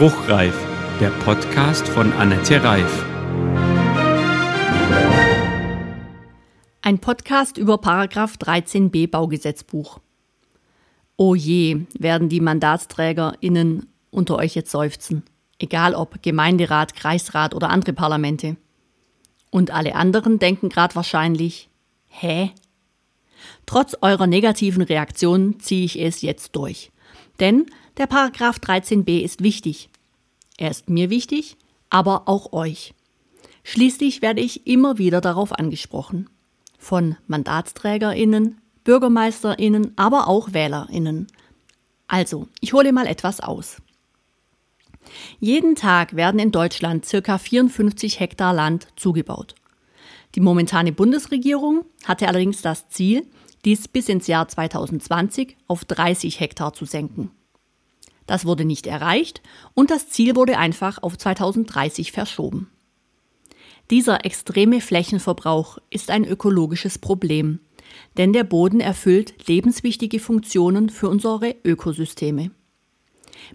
Spruchreif, der Podcast von Annette Reif. Ein Podcast über Paragraph 13b Baugesetzbuch. Oh je, werden die MandatsträgerInnen unter euch jetzt seufzen. Egal ob Gemeinderat, Kreisrat oder andere Parlamente. Und alle anderen denken gerade wahrscheinlich, hä? Trotz eurer negativen Reaktion ziehe ich es jetzt durch. Denn der Paragraph 13b ist wichtig. Er ist mir wichtig, aber auch euch. Schließlich werde ich immer wieder darauf angesprochen von Mandatsträgerinnen, Bürgermeisterinnen, aber auch Wählerinnen. Also, ich hole mal etwas aus. Jeden Tag werden in Deutschland ca. 54 Hektar Land zugebaut. Die momentane Bundesregierung hatte allerdings das Ziel, dies bis ins Jahr 2020 auf 30 Hektar zu senken. Das wurde nicht erreicht und das Ziel wurde einfach auf 2030 verschoben. Dieser extreme Flächenverbrauch ist ein ökologisches Problem, denn der Boden erfüllt lebenswichtige Funktionen für unsere Ökosysteme.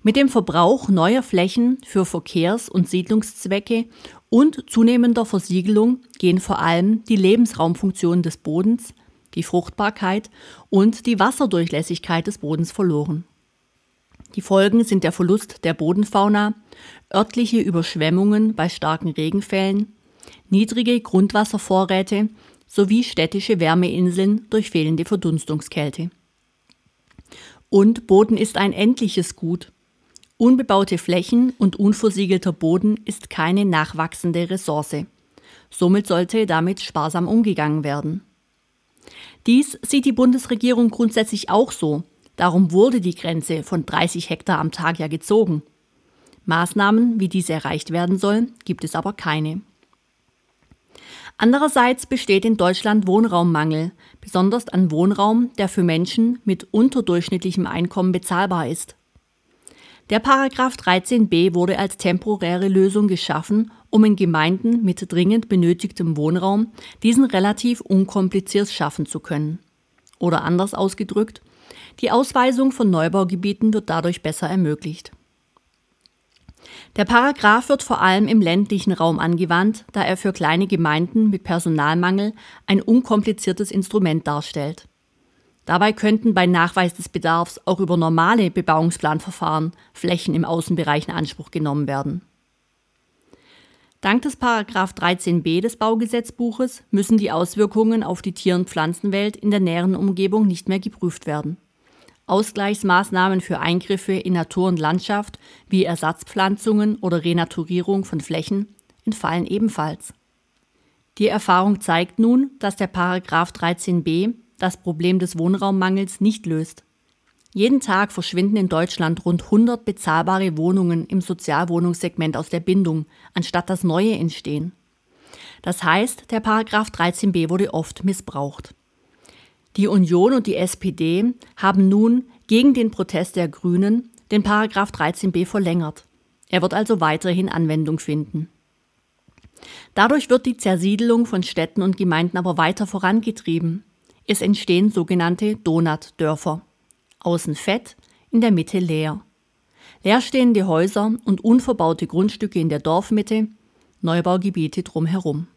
Mit dem Verbrauch neuer Flächen für Verkehrs- und Siedlungszwecke und zunehmender Versiegelung gehen vor allem die Lebensraumfunktionen des Bodens, die Fruchtbarkeit und die Wasserdurchlässigkeit des Bodens verloren. Die Folgen sind der Verlust der Bodenfauna, örtliche Überschwemmungen bei starken Regenfällen, niedrige Grundwasservorräte sowie städtische Wärmeinseln durch fehlende Verdunstungskälte. Und Boden ist ein endliches Gut. Unbebaute Flächen und unversiegelter Boden ist keine nachwachsende Ressource. Somit sollte damit sparsam umgegangen werden. Dies sieht die Bundesregierung grundsätzlich auch so. Darum wurde die Grenze von 30 Hektar am Tag ja gezogen. Maßnahmen, wie diese erreicht werden sollen, gibt es aber keine. Andererseits besteht in Deutschland Wohnraummangel, besonders an Wohnraum, der für Menschen mit unterdurchschnittlichem Einkommen bezahlbar ist. Der Paragraph 13b wurde als temporäre Lösung geschaffen, um in Gemeinden mit dringend benötigtem Wohnraum diesen relativ unkompliziert schaffen zu können. Oder anders ausgedrückt, die Ausweisung von Neubaugebieten wird dadurch besser ermöglicht. Der Paragraph wird vor allem im ländlichen Raum angewandt, da er für kleine Gemeinden mit Personalmangel ein unkompliziertes Instrument darstellt. Dabei könnten bei Nachweis des Bedarfs auch über normale Bebauungsplanverfahren Flächen im Außenbereich in Anspruch genommen werden. Dank des Paragraph 13b des Baugesetzbuches müssen die Auswirkungen auf die Tier- und Pflanzenwelt in der näheren Umgebung nicht mehr geprüft werden. Ausgleichsmaßnahmen für Eingriffe in Natur und Landschaft wie Ersatzpflanzungen oder Renaturierung von Flächen entfallen ebenfalls. Die Erfahrung zeigt nun, dass der Paragraph 13b das Problem des Wohnraummangels nicht löst. Jeden Tag verschwinden in Deutschland rund 100 bezahlbare Wohnungen im Sozialwohnungssegment aus der Bindung, anstatt dass neue entstehen. Das heißt, der Paragraph 13b wurde oft missbraucht. Die Union und die SPD haben nun gegen den Protest der Grünen den Paragraph 13b verlängert. Er wird also weiterhin Anwendung finden. Dadurch wird die Zersiedelung von Städten und Gemeinden aber weiter vorangetrieben. Es entstehen sogenannte Donutdörfer. Außen fett, in der Mitte leer. Leerstehende Häuser und unverbaute Grundstücke in der Dorfmitte, Neubaugebiete drumherum.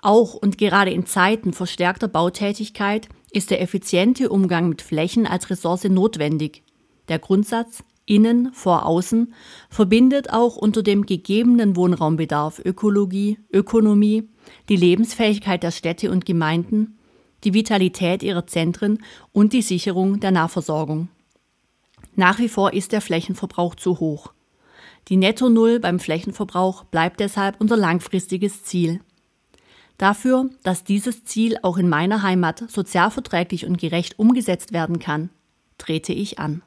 Auch und gerade in Zeiten verstärkter Bautätigkeit ist der effiziente Umgang mit Flächen als Ressource notwendig. Der Grundsatz Innen vor Außen verbindet auch unter dem gegebenen Wohnraumbedarf Ökologie, Ökonomie, die Lebensfähigkeit der Städte und Gemeinden, die Vitalität ihrer Zentren und die Sicherung der Nahversorgung. Nach wie vor ist der Flächenverbrauch zu hoch. Die Netto Null beim Flächenverbrauch bleibt deshalb unser langfristiges Ziel. Dafür, dass dieses Ziel auch in meiner Heimat sozialverträglich und gerecht umgesetzt werden kann, trete ich an.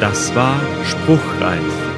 Das war Spruchreif